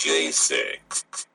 DJ6.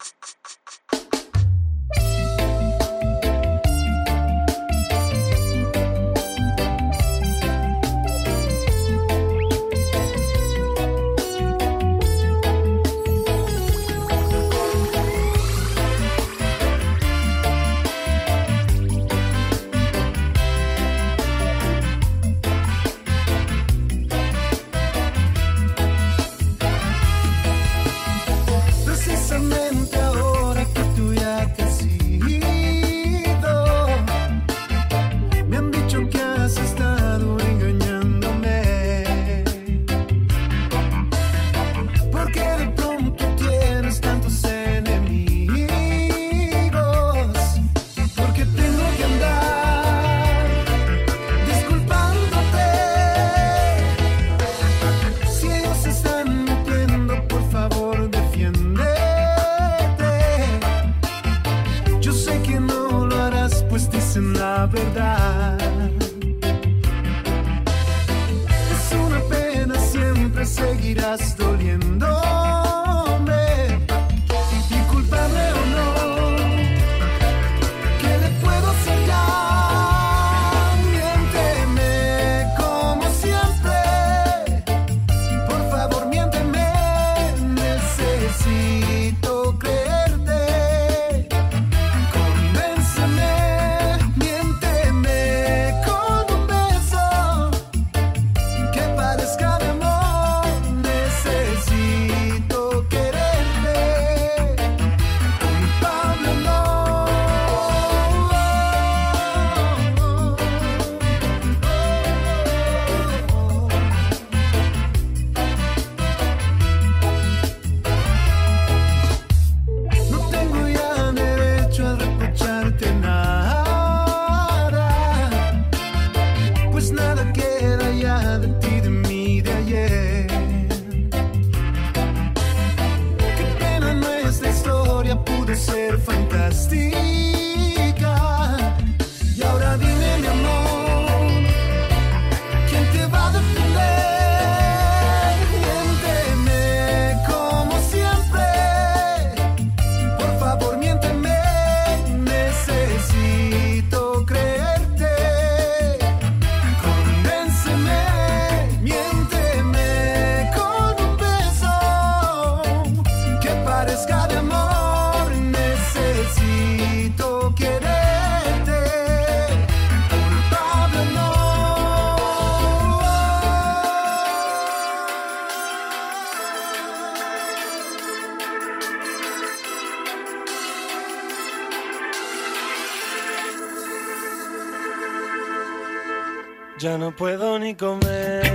No puedo ni comer.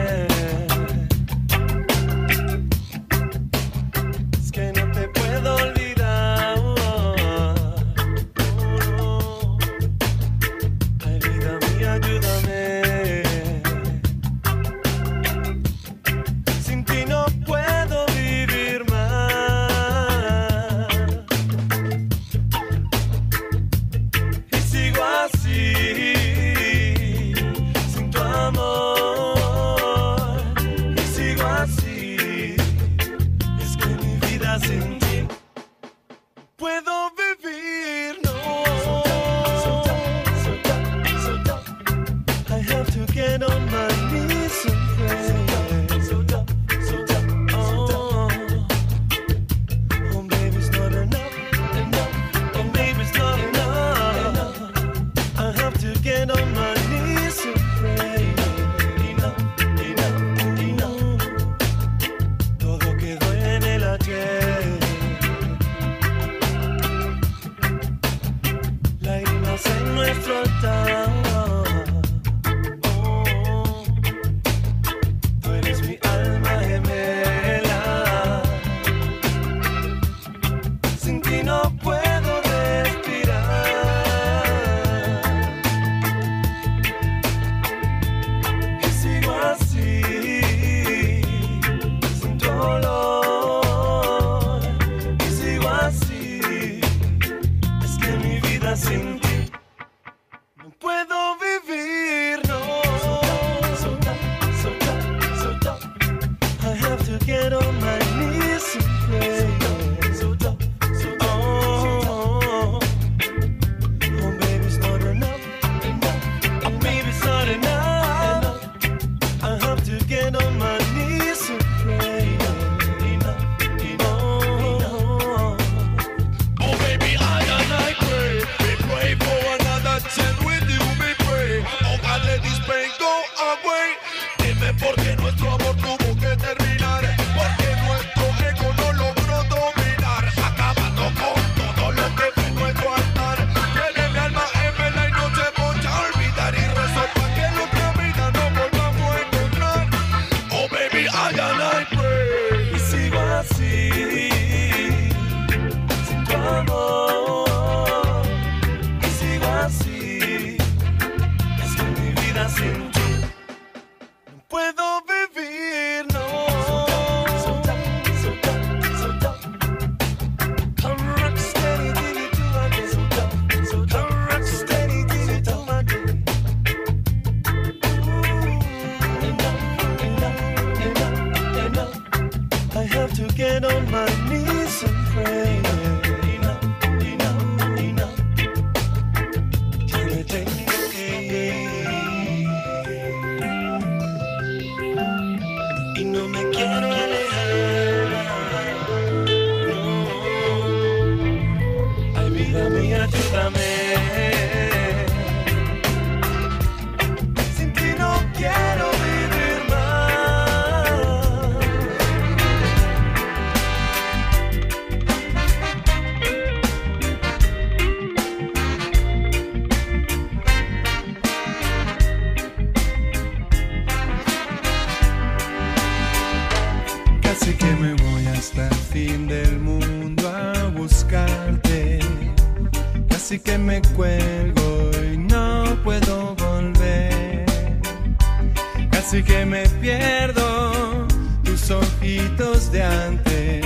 De antes.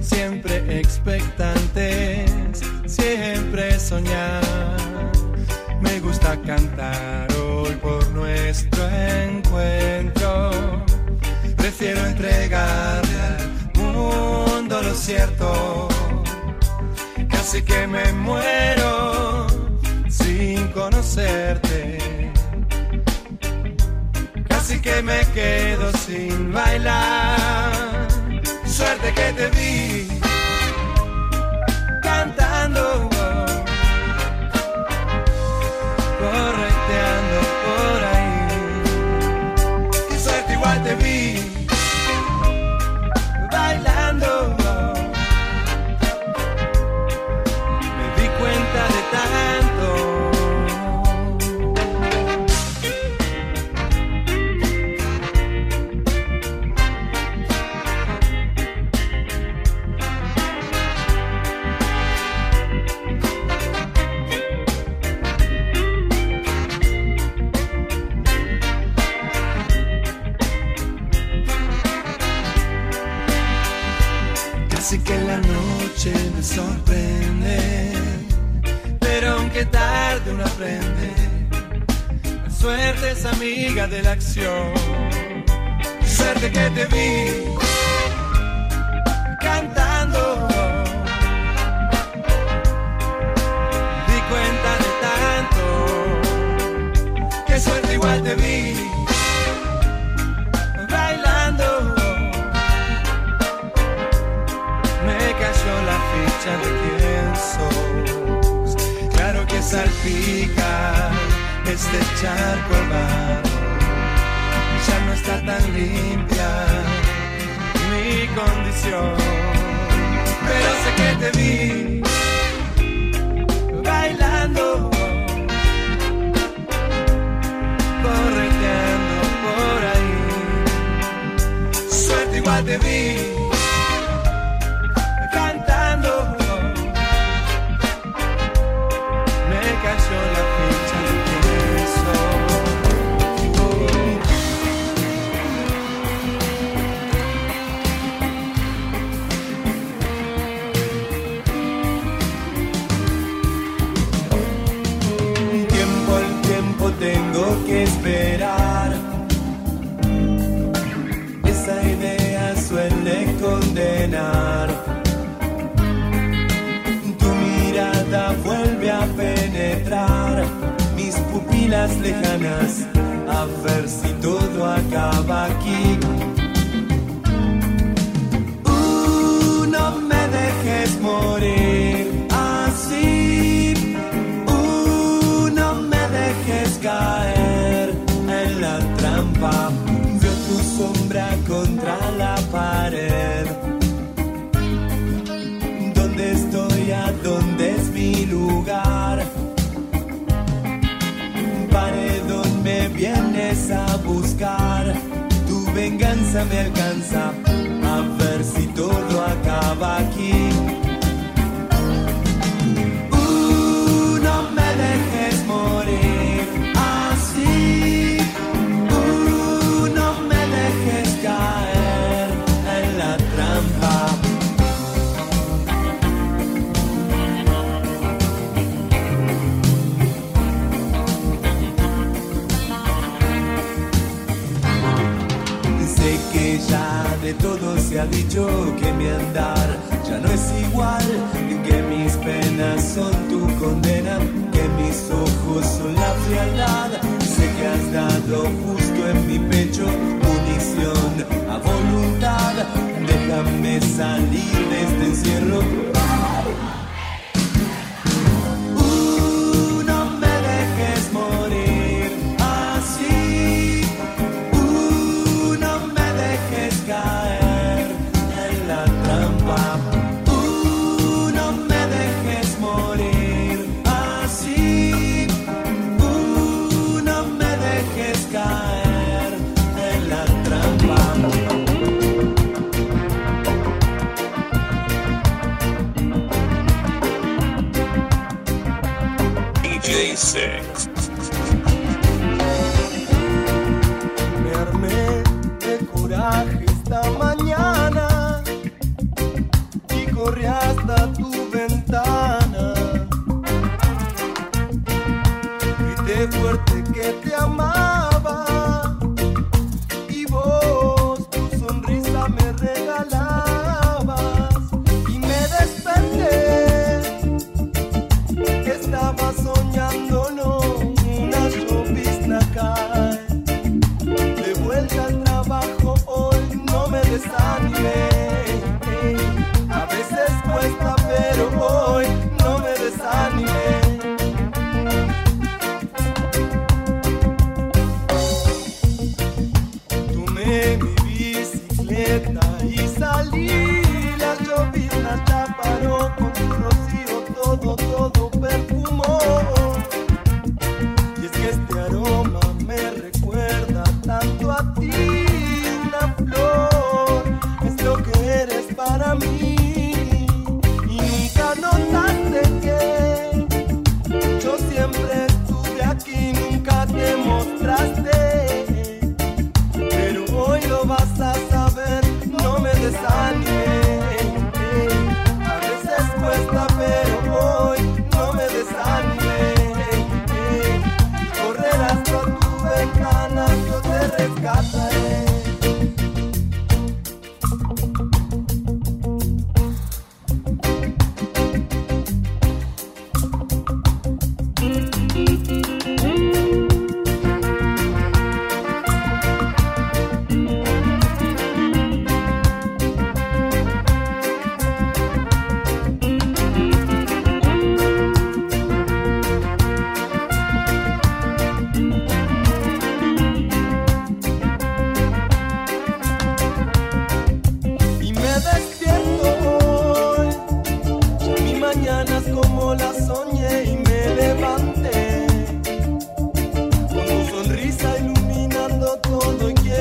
Siempre expectantes, siempre soñar. Me gusta cantar hoy por nuestro encuentro. Prefiero entregarle al mundo lo cierto. Casi que me muero sin conocerte. Casi que me quedo sin bailar. Suerte que te vi cantando. Correteando por ahí. Y suerte igual te vi la suerte es amiga de la acción. Suerte que te vi cantando, salpica este charco helado. Ya no está tan limpia mi condición. Pero sé que te vi bailando, correteando por ahí. Suerte igual te vi pupilas lejanas. A ver si todo acaba aquí. Me alcanza. A ver si todo acaba aquí. ha dicho que mi andar ya no es igual, que mis penas son tu condena, que mis ojos son la frialdad. Sé que has dado justo en mi pecho munición a voluntad. Déjame salir de este encierro. Salí. La llovizna ya the game.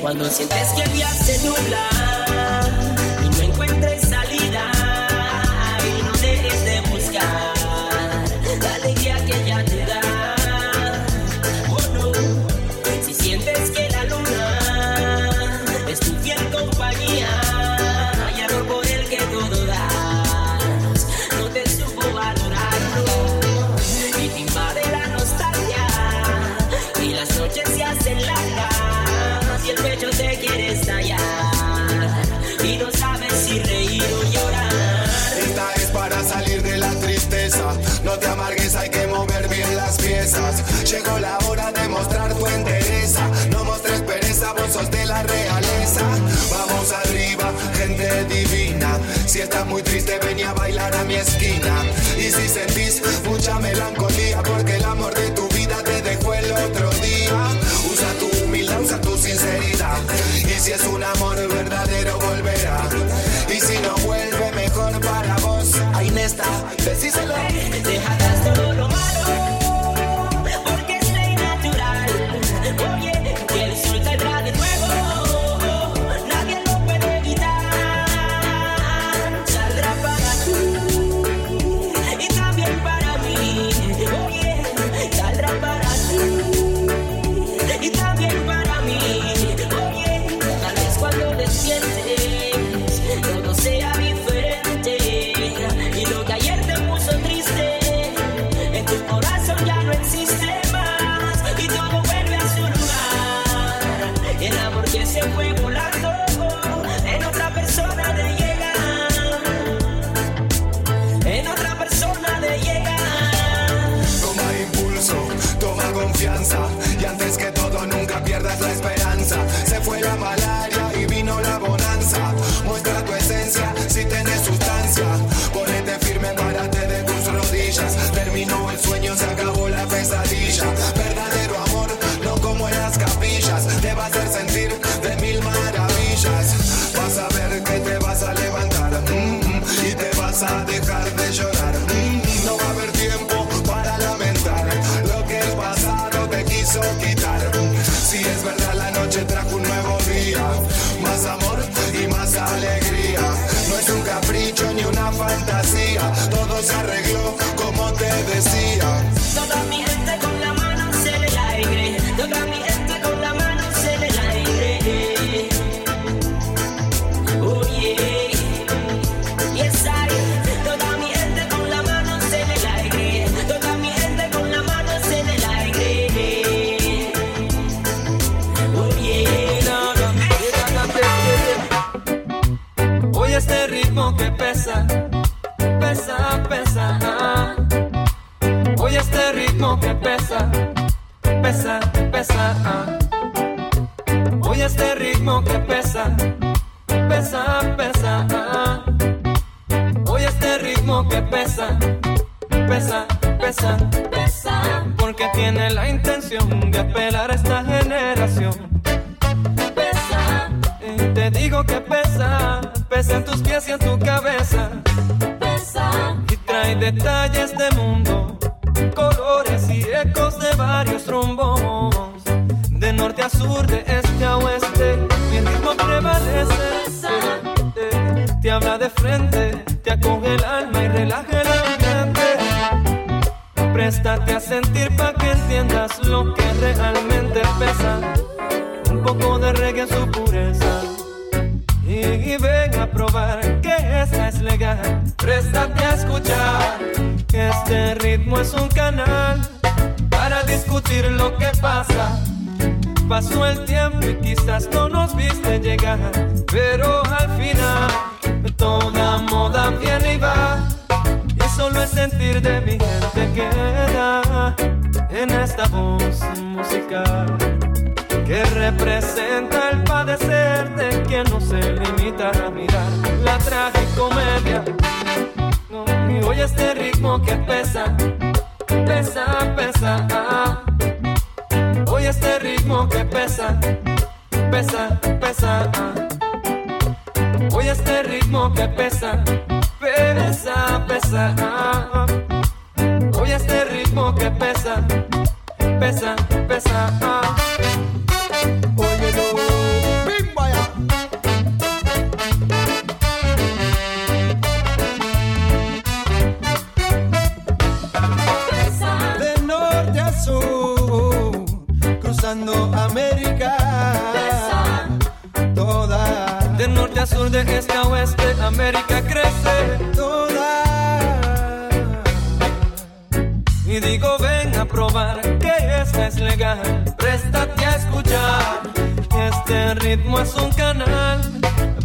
Cuando sientes que el día se nubla Si estás muy triste, ven a bailar a mi esquina. Y si sentís mucha melancolía, porque el amor de tu vida te dejó el otro día, usa tu humildad, usa tu sinceridad. Y si es un amor verdadero, volverá. Y si no vuelve, mejor para vos. Ahí está, decíselo. sentir de mi gente queda en esta voz musical que representa el padecer de quien no se limita a mirar la tragicomedia. No, y hoy este ritmo que pesa, pesa, pesa. Hoy este ritmo que pesa, pesa, pesa. Hoy este ritmo que pesa quieres a pesar. Este ritmo que pesa, pesa, pesa. más un canal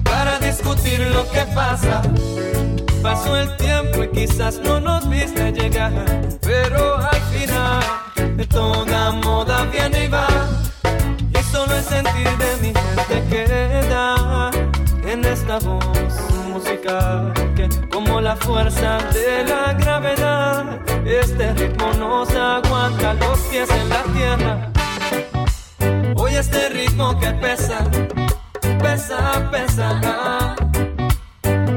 para discutir lo que pasa. Pasó el tiempo y quizás no nos viste llegar, pero al final de toda moda viene y va. Y solo el sentir de mi gente queda en esta voz musical que como la fuerza de la gravedad, este ritmo nos aguanta los pies en la tierra y este ritmo que pesa, pesa, pesa. Ah.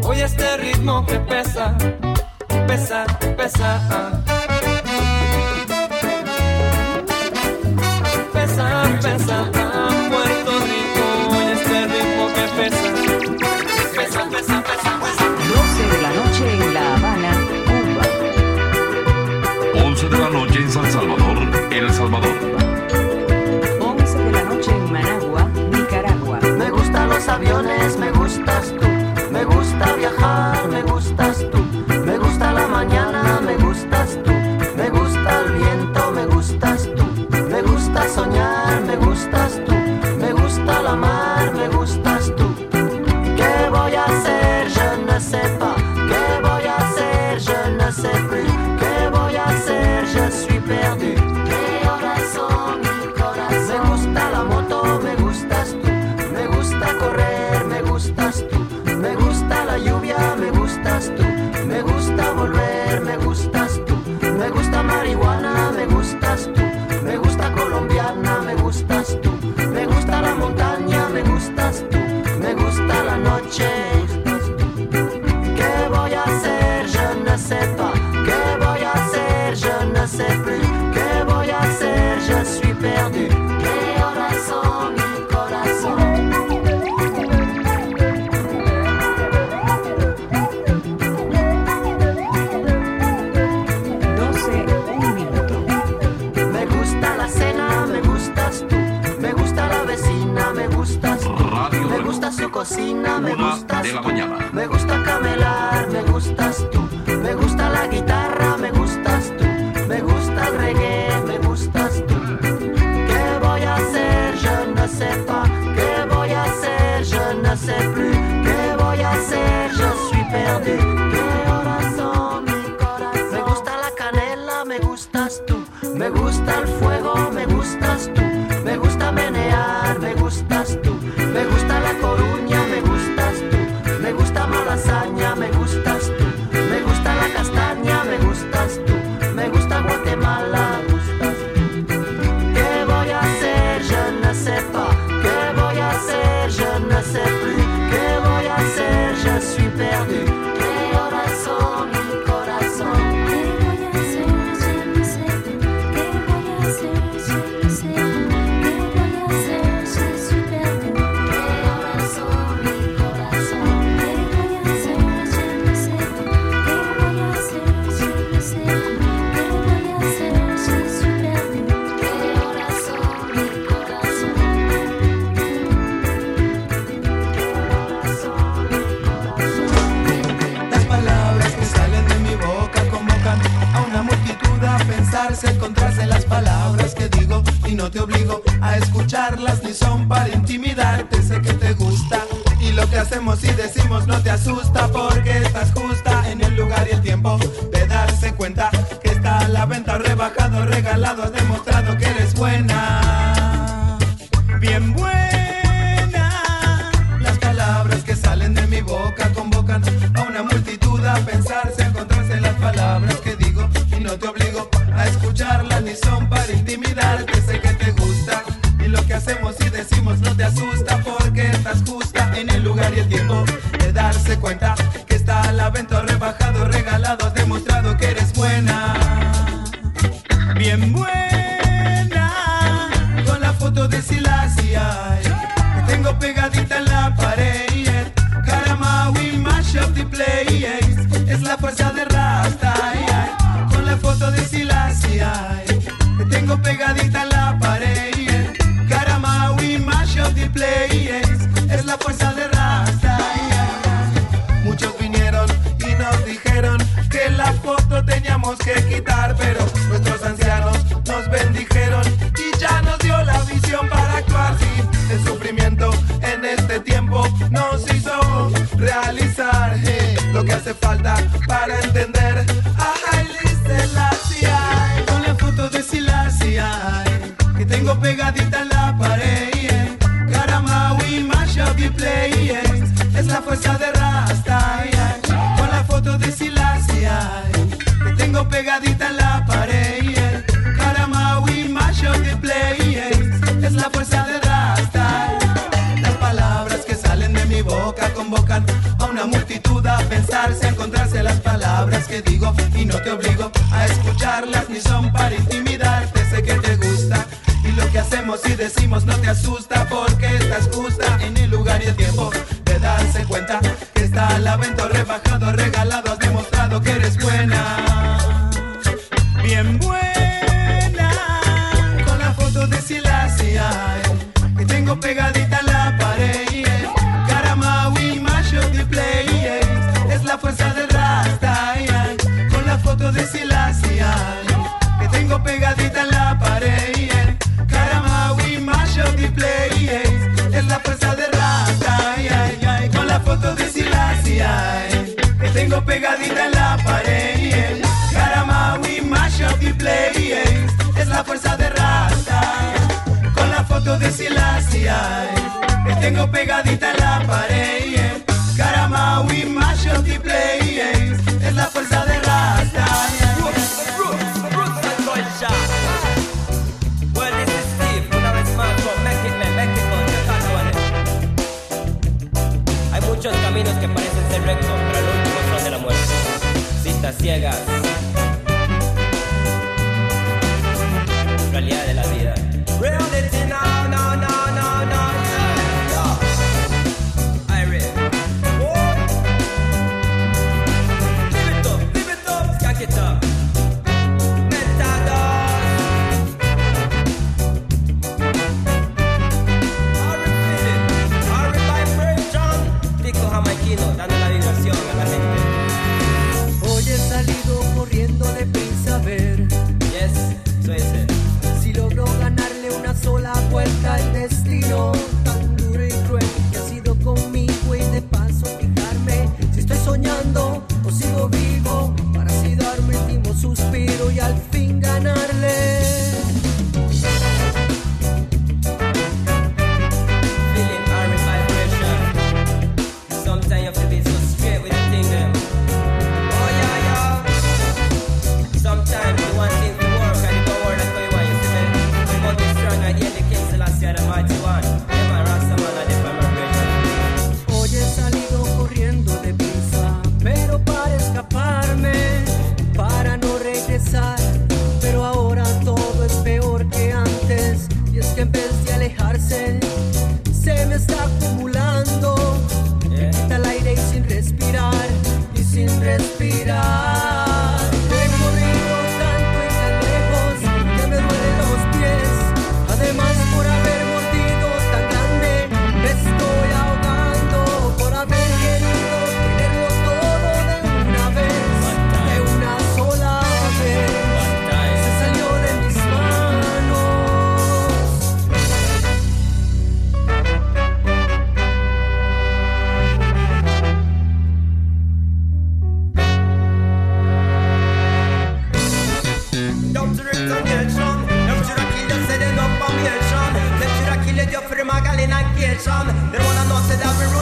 Oye este, este ritmo que pesa, pesa, pesa. Pesa, pesa. Puerto Rico, oye este ritmo que pesa, pesa, pesa, pesa. pesa. 12 de la noche en La Habana, Cuba. 11 de la noche en San Salvador, El Salvador. aviones Tengo pegadita en la pared, cara Maui, Mashanti, Play, es la fuerza de Rastadia. Ruth, Ruth, Ruth, soy Shaka. Buenas noches, Steve, una vez más. Con Mexican, Mexican, mexican. Hay muchos caminos que parecen ser rectos, pero el último son de la muerte. Citas ciegas. direction. They wanna know say that we're.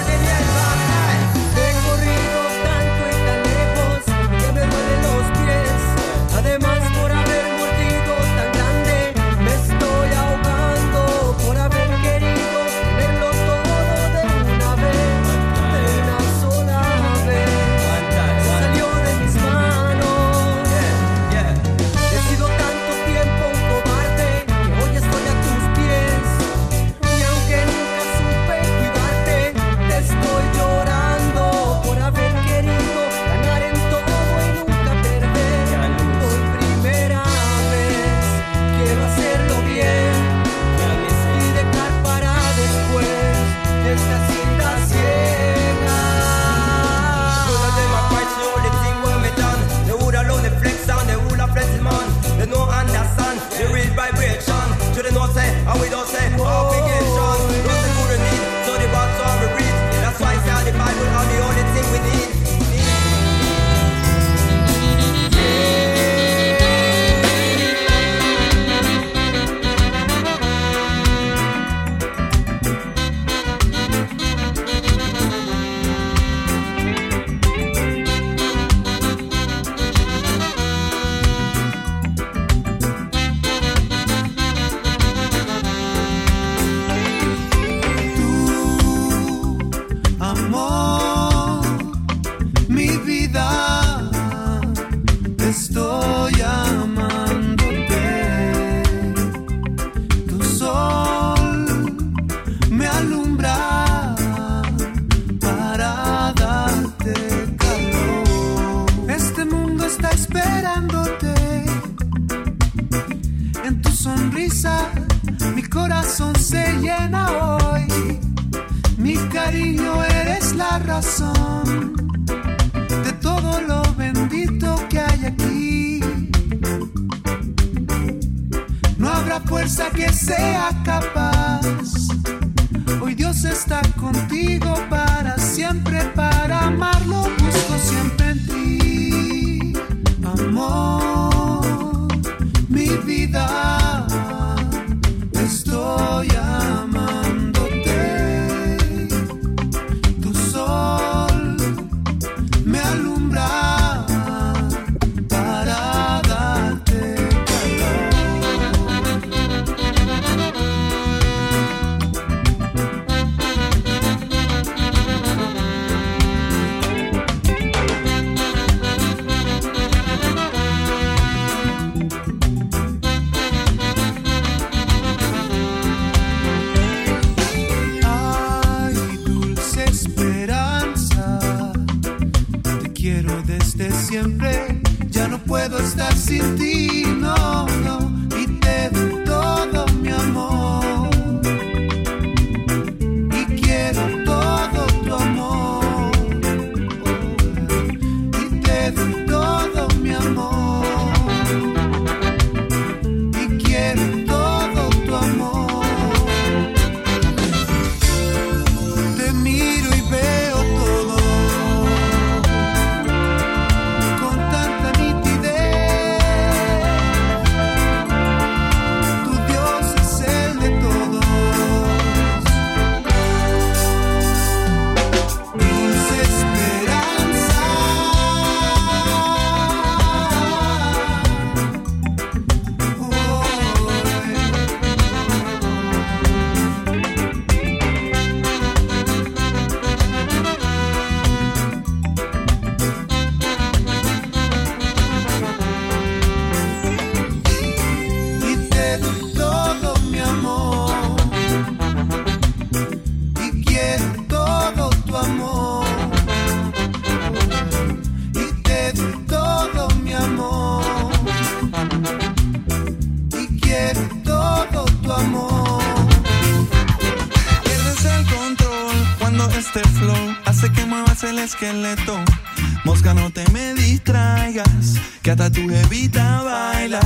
Tu jevita baila.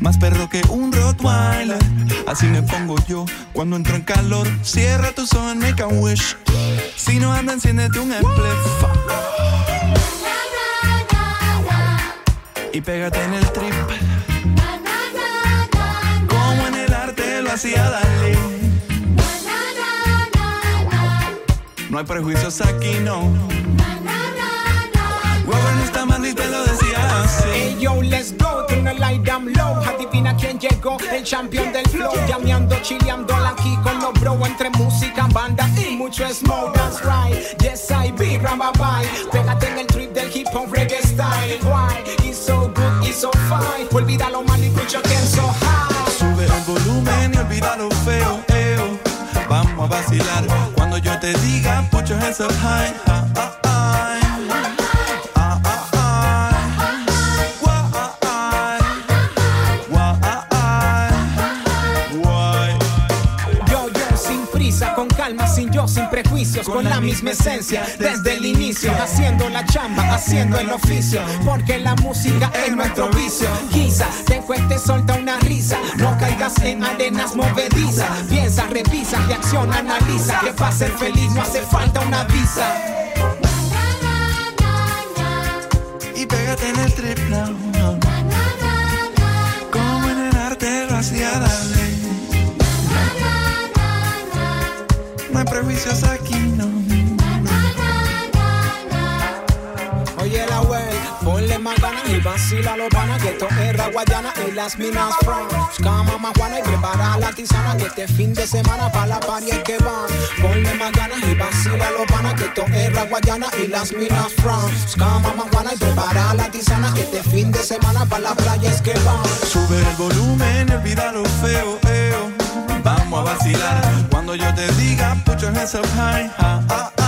Más perro que un Rottweiler. Así me pongo yo cuando entro en calor. Cierra tus ojos, make a. Si no anda, enciéndete un spliff. Y pégate en el trip. Como en el arte lo hacía Dalí. No hay prejuicios aquí, no. Huevo no está mal y te lo. Hey yo, let's go, turn the light down low. Adivina quién llegó, el champion del flow. Llameando, chileando aquí con los bro. Entre música, banda y mucho smoke. That's right, yes I be, bye. Pégate en el trip del hip hop reggae style. Why? It's so good, it's so fine. Olvida lo malo y escucha que so high. Sube el volumen y olvida lo feo, eo. Vamos a vacilar cuando yo te diga, put your hands up high. Sin prejuicios, con la misma esencia, desde el inicio, haciendo la chamba, haciendo el oficio, porque la música es nuestro vicio. Quizás te cueste solta una risa, no caigas en arenas movedizas, piensa, revisa, reacciona, analiza, que para ser feliz no hace falta una visa. Y pégate en el trip now. no. Como en el arte lo hacía darle. Prejuicios aquí, no. Oye la wey, ponle más ganas y vacila los panas que esto es raguayana y las minas France. Cama más juana y prepara la tisana que este fin de semana para la party es que van. Ponle más ganas y vacila los panas que esto es raguayana y las minas France. Cama más juana y prepara la tisana que este fin de semana para la playa es que van. Sube el volumen olvida lo feo, eo. Cuando yo te diga, put your hands up high.